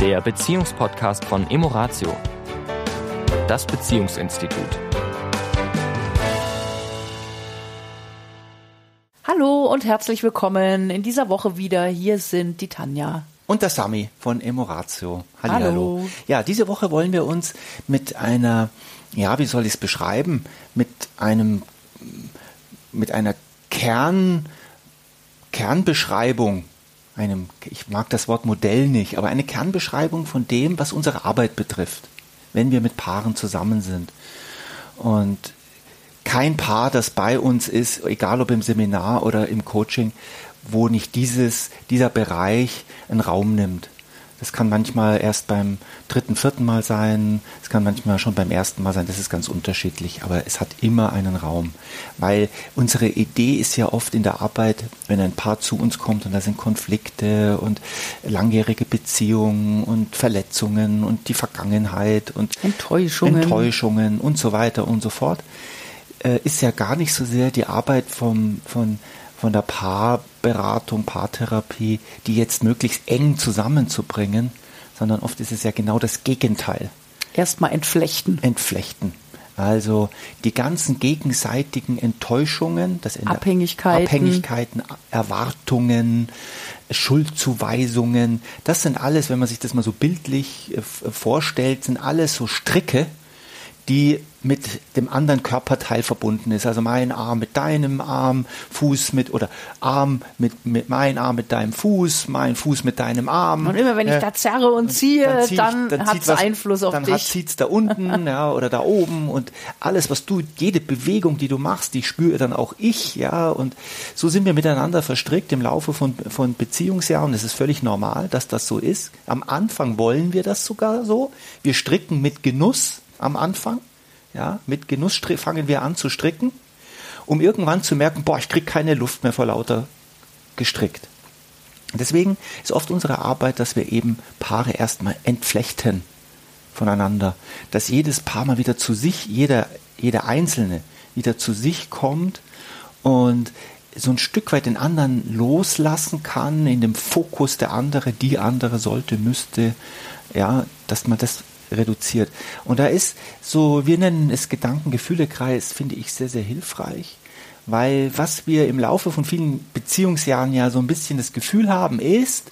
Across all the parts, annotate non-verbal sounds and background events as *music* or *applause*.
der Beziehungspodcast von Emoratio, das Beziehungsinstitut. Hallo und herzlich willkommen in dieser Woche wieder. Hier sind die Tanja. Und der Sami von Emoratio. Hallihallo. Hallo. Ja, diese Woche wollen wir uns mit einer, ja, wie soll ich es beschreiben, mit einem, mit einer Kern, Kernbeschreibung, einem, ich mag das Wort Modell nicht, aber eine Kernbeschreibung von dem, was unsere Arbeit betrifft, wenn wir mit Paaren zusammen sind. Und kein Paar, das bei uns ist, egal ob im Seminar oder im Coaching, wo nicht dieses, dieser Bereich einen Raum nimmt. Das kann manchmal erst beim dritten, vierten Mal sein, es kann manchmal schon beim ersten Mal sein, das ist ganz unterschiedlich, aber es hat immer einen Raum. Weil unsere Idee ist ja oft in der Arbeit, wenn ein Paar zu uns kommt und da sind Konflikte und langjährige Beziehungen und Verletzungen und die Vergangenheit und Enttäuschungen. Enttäuschungen und so weiter und so fort, äh, ist ja gar nicht so sehr die Arbeit vom, von von der Paarberatung, Paartherapie, die jetzt möglichst eng zusammenzubringen, sondern oft ist es ja genau das Gegenteil. Erstmal entflechten. Entflechten. Also die ganzen gegenseitigen Enttäuschungen, das Abhängigkeiten. Abhängigkeiten, Erwartungen, Schuldzuweisungen, das sind alles, wenn man sich das mal so bildlich äh, vorstellt, sind alles so Stricke, die mit dem anderen Körperteil verbunden ist. Also mein Arm mit deinem Arm, Fuß mit oder Arm mit, mit mein Arm mit deinem Fuß, mein Fuß mit deinem Arm. Und immer wenn ich da zerre und ziehe, dann, zieh ich- dann hat es Einfluss auf dann dich. Dann zieht es da unten *laughs* ja, oder da oben und alles, was du, jede Bewegung, die du machst, die spüre dann auch ich. ja Und so sind wir miteinander verstrickt im Laufe von, von Beziehungsjahren. Es ist völlig normal, dass das so ist. Am Anfang wollen wir das sogar so. Wir stricken mit Genuss am Anfang. Ja, mit Genuss fangen wir an zu stricken, um irgendwann zu merken, boah, ich krieg keine Luft mehr vor lauter gestrickt. Deswegen ist oft unsere Arbeit, dass wir eben Paare erstmal entflechten voneinander, dass jedes Paar mal wieder zu sich, jeder, jeder Einzelne wieder zu sich kommt und so ein Stück weit den anderen loslassen kann, in dem Fokus der andere, die andere sollte, müsste, ja, dass man das reduziert. Und da ist so, wir nennen es Gedanken-Gefühle-Kreis, finde ich sehr, sehr hilfreich. Weil was wir im Laufe von vielen Beziehungsjahren ja so ein bisschen das Gefühl haben, ist,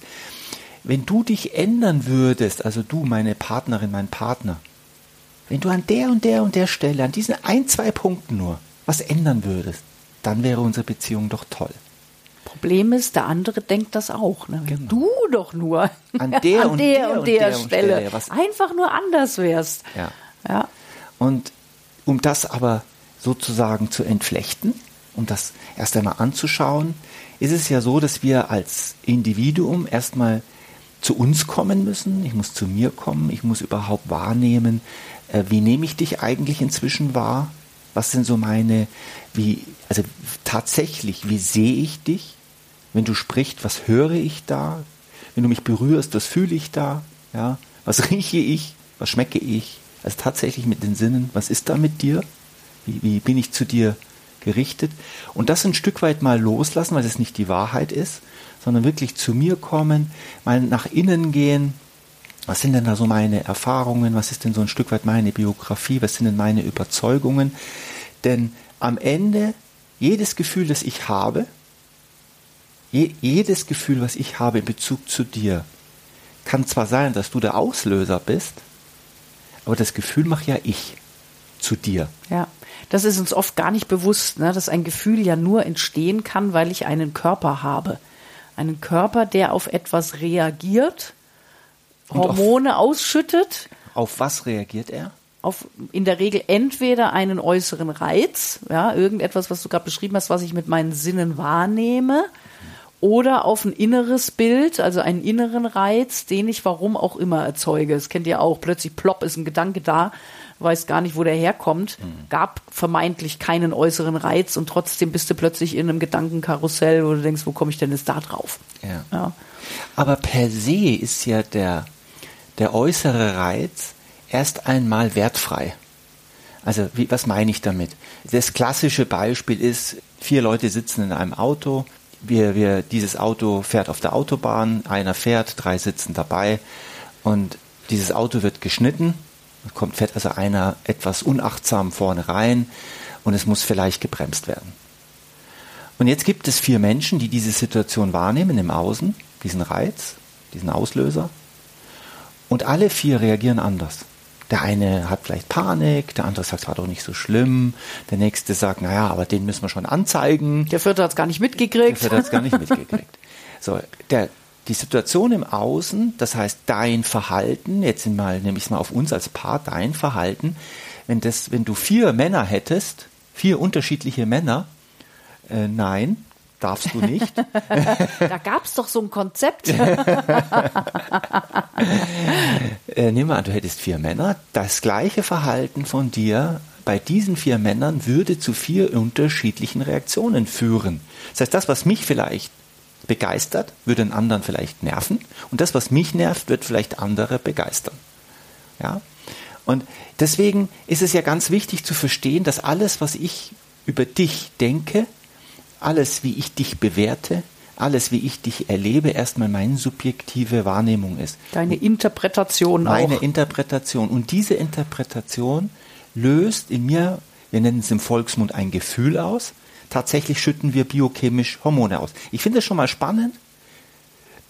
wenn du dich ändern würdest, also du, meine Partnerin, mein Partner, wenn du an der und der und der Stelle, an diesen ein, zwei Punkten nur was ändern würdest, dann wäre unsere Beziehung doch toll. Problem ist, der andere denkt das auch. Ne? Du doch nur An *laughs* der an und der der und und der, der und Stelle. Stelle, was- Einfach nur anders wärst. Ja. Ja. Und um das aber sozusagen zu entflechten, um das erst einmal anzuschauen, ist es ja so, dass wir als Individuum erstmal zu uns kommen müssen. Ich muss zu mir kommen. Ich muss überhaupt wahrnehmen, äh, wie nehme ich dich eigentlich inzwischen wahr? Was sind so meine, wie, also tatsächlich, wie sehe ich dich? Wenn du sprichst, was höre ich da? Wenn du mich berührst, was fühle ich da? Ja, was *laughs* rieche ich? Was schmecke ich? Also tatsächlich mit den Sinnen, was ist da mit dir? Wie, wie bin ich zu dir gerichtet? Und das ein Stück weit mal loslassen, weil es nicht die Wahrheit ist, sondern wirklich zu mir kommen, mal nach innen gehen. Was sind denn da so meine Erfahrungen? Was ist denn so ein Stück weit meine Biografie? Was sind denn meine Überzeugungen? Denn am Ende, jedes Gefühl, das ich habe, je, jedes Gefühl, was ich habe in Bezug zu dir, kann zwar sein, dass du der Auslöser bist, aber das Gefühl mache ja ich zu dir. Ja, das ist uns oft gar nicht bewusst, ne, dass ein Gefühl ja nur entstehen kann, weil ich einen Körper habe. Einen Körper, der auf etwas reagiert, Und auf- Hormone ausschüttet, Auf was reagiert er? auf in der Regel entweder einen äußeren Reiz, ja, irgendetwas, was du gerade beschrieben hast, was ich mit meinen Sinnen wahrnehme, oder auf ein inneres Bild, also einen inneren Reiz, den ich warum auch immer erzeuge. Das kennt ihr auch. Plötzlich plopp ist ein Gedanke da, weiß gar nicht, wo der herkommt. Gab vermeintlich keinen äußeren Reiz und trotzdem bist du plötzlich in einem Gedankenkarussell, wo du denkst, wo komme ich denn jetzt da drauf? Ja. Ja. Aber per se ist ja der, der äußere Reiz erst einmal wertfrei. Also wie, was meine ich damit? Das klassische Beispiel ist, vier Leute sitzen in einem Auto, wir, wir, dieses Auto fährt auf der Autobahn, einer fährt, drei sitzen dabei und dieses Auto wird geschnitten, kommt fährt also einer etwas unachtsam vorne rein und es muss vielleicht gebremst werden. Und jetzt gibt es vier Menschen, die diese Situation wahrnehmen im Außen, diesen Reiz, diesen Auslöser. Und alle vier reagieren anders. Der eine hat vielleicht Panik, der andere sagt, es war doch nicht so schlimm. Der nächste sagt, naja, aber den müssen wir schon anzeigen. Der vierte hat es gar nicht mitgekriegt. Der vierte hat es gar nicht mitgekriegt. *laughs* So, der, die Situation im Außen, das heißt dein Verhalten, jetzt mal, nehme ich es mal auf uns als Paar, dein Verhalten, wenn, das, wenn du vier Männer hättest, vier unterschiedliche Männer, äh, nein, darfst du nicht. da gab es doch so ein Konzept. *laughs* äh, nimm mal an, du hättest vier Männer. Das gleiche Verhalten von dir bei diesen vier Männern würde zu vier unterschiedlichen Reaktionen führen. Das heißt, das, was mich vielleicht begeistert, würde einen anderen vielleicht nerven. Und das, was mich nervt, wird vielleicht andere begeistern. Ja? Und deswegen ist es ja ganz wichtig zu verstehen, dass alles, was ich über dich denke, alles, wie ich dich bewerte, alles, wie ich dich erlebe, erstmal meine subjektive Wahrnehmung ist. Deine Interpretation meine auch. Interpretation. Und diese Interpretation löst in mir, wir nennen es im Volksmund ein Gefühl aus. Tatsächlich schütten wir biochemisch Hormone aus. Ich finde es schon mal spannend,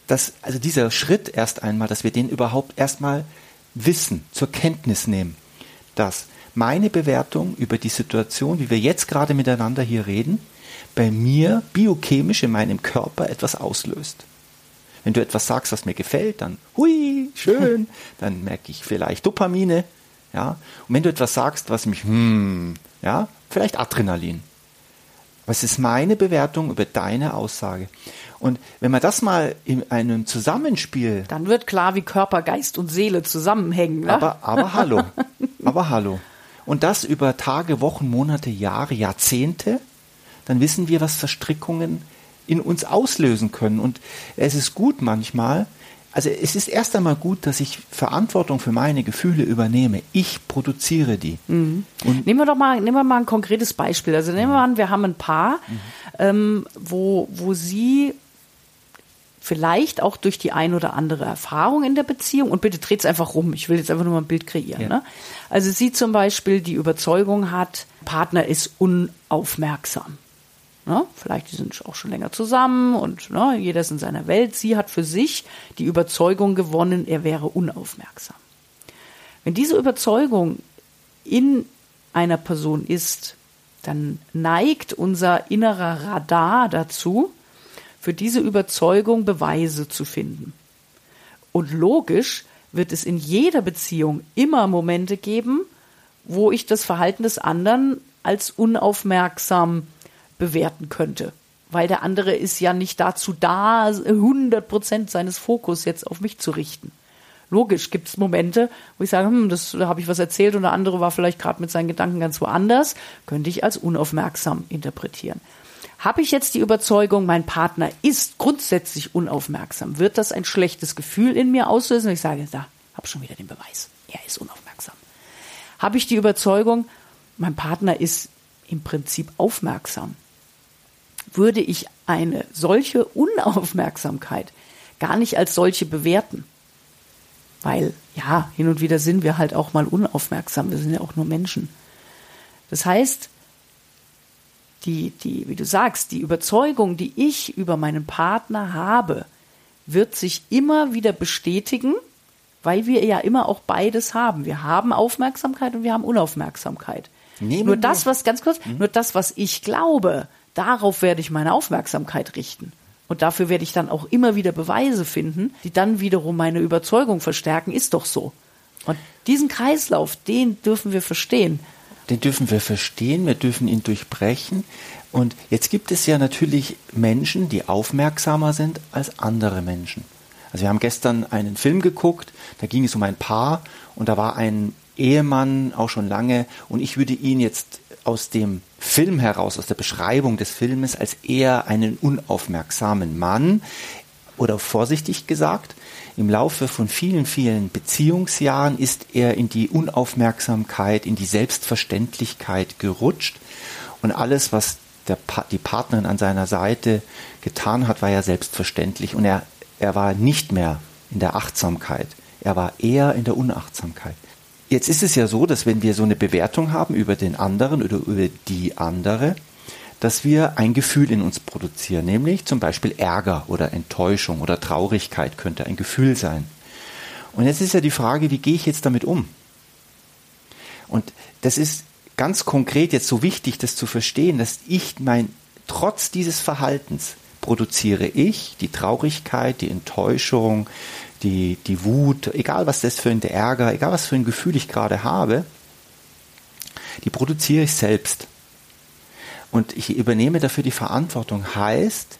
dass, also dieser Schritt erst einmal, dass wir den überhaupt erstmal wissen, zur Kenntnis nehmen, dass meine Bewertung über die Situation, wie wir jetzt gerade miteinander hier reden, bei mir biochemisch in meinem Körper etwas auslöst. Wenn du etwas sagst, was mir gefällt, dann hui, schön, *laughs* dann merke ich vielleicht Dopamine, ja. Und wenn du etwas sagst, was mich hm, ja, vielleicht Adrenalin. Was ist meine Bewertung über deine Aussage? Und wenn man das mal in einem Zusammenspiel. Dann wird klar, wie Körper, Geist und Seele zusammenhängen. Ne? Aber, aber hallo. *laughs* aber hallo. Und das über Tage, Wochen, Monate, Jahre, Jahrzehnte dann wissen wir, was Verstrickungen in uns auslösen können. Und es ist gut manchmal, also es ist erst einmal gut, dass ich Verantwortung für meine Gefühle übernehme. Ich produziere die. Mhm. nehmen wir doch mal, nehmen wir mal ein konkretes Beispiel. Also nehmen wir an, wir haben ein Paar, mhm. ähm, wo, wo sie vielleicht auch durch die ein oder andere Erfahrung in der Beziehung, und bitte dreht es einfach rum, ich will jetzt einfach nur mal ein Bild kreieren. Ja. Ne? Also sie zum Beispiel die Überzeugung hat, Partner ist unaufmerksam. Ne? Vielleicht sind sie auch schon länger zusammen und ne, jeder ist in seiner Welt. Sie hat für sich die Überzeugung gewonnen, er wäre unaufmerksam. Wenn diese Überzeugung in einer Person ist, dann neigt unser innerer Radar dazu, für diese Überzeugung Beweise zu finden. Und logisch wird es in jeder Beziehung immer Momente geben, wo ich das Verhalten des anderen als unaufmerksam bewerten könnte. Weil der andere ist ja nicht dazu da, 100 Prozent seines Fokus jetzt auf mich zu richten. Logisch gibt es Momente, wo ich sage, hm, das, da habe ich was erzählt und der andere war vielleicht gerade mit seinen Gedanken ganz woanders, könnte ich als unaufmerksam interpretieren. Habe ich jetzt die Überzeugung, mein Partner ist grundsätzlich unaufmerksam, wird das ein schlechtes Gefühl in mir auslösen? Ich sage, da, habe schon wieder den Beweis, er ist unaufmerksam. Habe ich die Überzeugung, mein Partner ist im Prinzip aufmerksam, würde ich eine solche Unaufmerksamkeit gar nicht als solche bewerten. Weil, ja, hin und wieder sind wir halt auch mal unaufmerksam. Wir sind ja auch nur Menschen. Das heißt, die, die, wie du sagst, die Überzeugung, die ich über meinen Partner habe, wird sich immer wieder bestätigen, weil wir ja immer auch beides haben. Wir haben Aufmerksamkeit und wir haben Unaufmerksamkeit. Nehmen nur das, was, ganz kurz, hm? nur das, was ich glaube, Darauf werde ich meine Aufmerksamkeit richten. Und dafür werde ich dann auch immer wieder Beweise finden, die dann wiederum meine Überzeugung verstärken, ist doch so. Und diesen Kreislauf, den dürfen wir verstehen. Den dürfen wir verstehen, wir dürfen ihn durchbrechen. Und jetzt gibt es ja natürlich Menschen, die aufmerksamer sind als andere Menschen. Also wir haben gestern einen Film geguckt, da ging es um ein Paar und da war ein Ehemann auch schon lange und ich würde ihn jetzt aus dem Film heraus, aus der Beschreibung des Filmes, als eher einen unaufmerksamen Mann oder vorsichtig gesagt, im Laufe von vielen, vielen Beziehungsjahren ist er in die Unaufmerksamkeit, in die Selbstverständlichkeit gerutscht. Und alles, was der, die Partnerin an seiner Seite getan hat, war ja selbstverständlich. Und er, er war nicht mehr in der Achtsamkeit, Er war eher in der Unachtsamkeit. Jetzt ist es ja so, dass wenn wir so eine Bewertung haben über den anderen oder über die andere, dass wir ein Gefühl in uns produzieren, nämlich zum Beispiel Ärger oder Enttäuschung oder Traurigkeit könnte ein Gefühl sein. Und jetzt ist ja die Frage, wie gehe ich jetzt damit um? Und das ist ganz konkret jetzt so wichtig, das zu verstehen, dass ich mein, trotz dieses Verhaltens produziere ich die Traurigkeit, die Enttäuschung, die, die Wut, egal was das für ein Ärger, egal was für ein Gefühl ich gerade habe, die produziere ich selbst. Und ich übernehme dafür die Verantwortung. Heißt,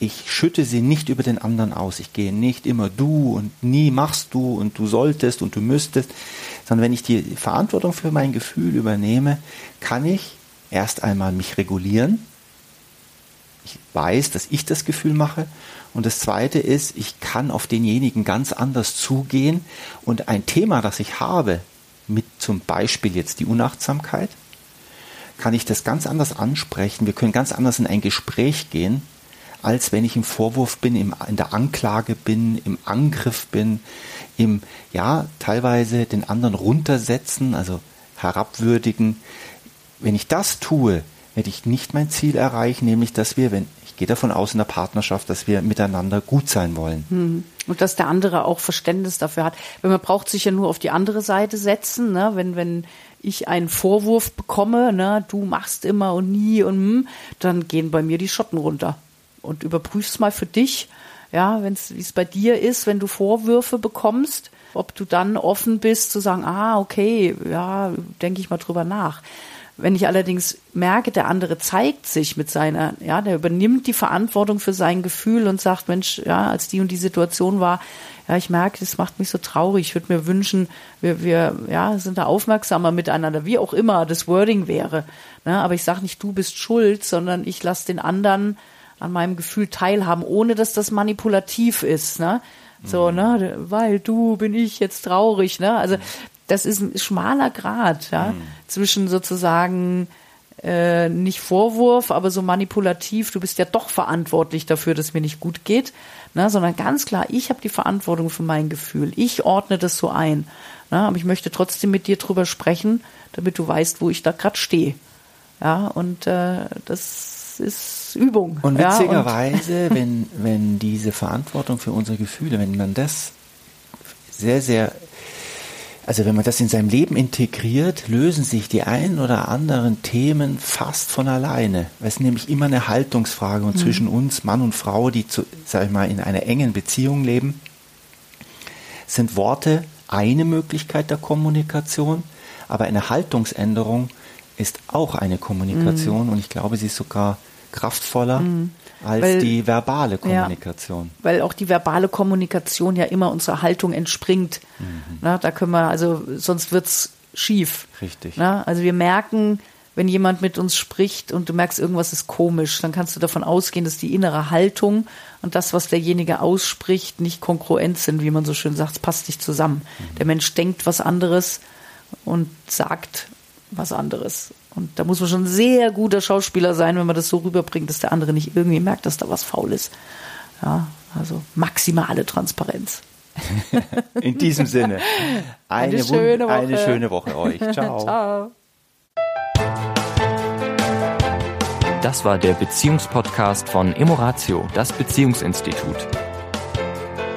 ich schütte sie nicht über den anderen aus. Ich gehe nicht immer du und nie machst du und du solltest und du müsstest, sondern wenn ich die Verantwortung für mein Gefühl übernehme, kann ich erst einmal mich regulieren. Ich weiß, dass ich das Gefühl mache. Und das Zweite ist, ich kann auf denjenigen ganz anders zugehen und ein Thema, das ich habe, mit zum Beispiel jetzt die Unachtsamkeit, kann ich das ganz anders ansprechen. Wir können ganz anders in ein Gespräch gehen, als wenn ich im Vorwurf bin, im, in der Anklage bin, im Angriff bin, im, ja, teilweise den anderen runtersetzen, also herabwürdigen. Wenn ich das tue, werde ich nicht mein Ziel erreichen, nämlich dass wir, wenn ich gehe davon aus in der Partnerschaft, dass wir miteinander gut sein wollen. Hm. Und dass der andere auch Verständnis dafür hat. Wenn man braucht sich ja nur auf die andere Seite setzen, ne? wenn, wenn ich einen Vorwurf bekomme, ne, du machst immer und nie und hm, dann gehen bei mir die Schotten runter. Und überprüfst mal für dich, ja, wenn es wie es bei dir ist, wenn du Vorwürfe bekommst, ob du dann offen bist zu sagen, ah, okay, ja, denke ich mal drüber nach. Wenn ich allerdings merke, der andere zeigt sich mit seiner, ja, der übernimmt die Verantwortung für sein Gefühl und sagt, Mensch, ja, als die und die Situation war, ja, ich merke, das macht mich so traurig. Ich würde mir wünschen, wir, wir ja, sind da aufmerksamer miteinander, wie auch immer das Wording wäre. Ne? Aber ich sage nicht, du bist schuld, sondern ich lasse den anderen an meinem Gefühl teilhaben, ohne dass das manipulativ ist. Ne? So, mhm. ne, weil du bin ich jetzt traurig, ne? Also das ist ein schmaler Grad, ja, mhm. zwischen sozusagen äh, nicht Vorwurf, aber so manipulativ, du bist ja doch verantwortlich dafür, dass mir nicht gut geht, ne, sondern ganz klar, ich habe die Verantwortung für mein Gefühl. Ich ordne das so ein. Ne, aber ich möchte trotzdem mit dir drüber sprechen, damit du weißt, wo ich da gerade stehe. Ja, und äh, das ist Übung. Und witzigerweise, ja, und wenn, wenn diese Verantwortung für unsere Gefühle, wenn man das sehr, sehr also wenn man das in seinem Leben integriert, lösen sich die ein oder anderen Themen fast von alleine. Es ist nämlich immer eine Haltungsfrage und mhm. zwischen uns, Mann und Frau, die zu, sag ich mal, in einer engen Beziehung leben, sind Worte eine Möglichkeit der Kommunikation, aber eine Haltungsänderung ist auch eine Kommunikation mhm. und ich glaube, sie ist sogar kraftvoller. Mhm als weil, die verbale Kommunikation. Ja, weil auch die verbale Kommunikation ja immer unserer Haltung entspringt. Mhm. Na, da können wir, also sonst wird's schief. Richtig. Na, also wir merken, wenn jemand mit uns spricht und du merkst, irgendwas ist komisch, dann kannst du davon ausgehen, dass die innere Haltung und das, was derjenige ausspricht, nicht konkurrent sind, wie man so schön sagt, es passt nicht zusammen. Mhm. Der Mensch denkt was anderes und sagt was anderes. Und da muss man schon ein sehr guter Schauspieler sein, wenn man das so rüberbringt, dass der andere nicht irgendwie merkt, dass da was faul ist. Ja, also maximale Transparenz. *laughs* In diesem Sinne, eine, eine, schöne, Woche. eine schöne Woche euch. *laughs* Ciao. Ciao. Das war der Beziehungspodcast von Emoratio, das Beziehungsinstitut.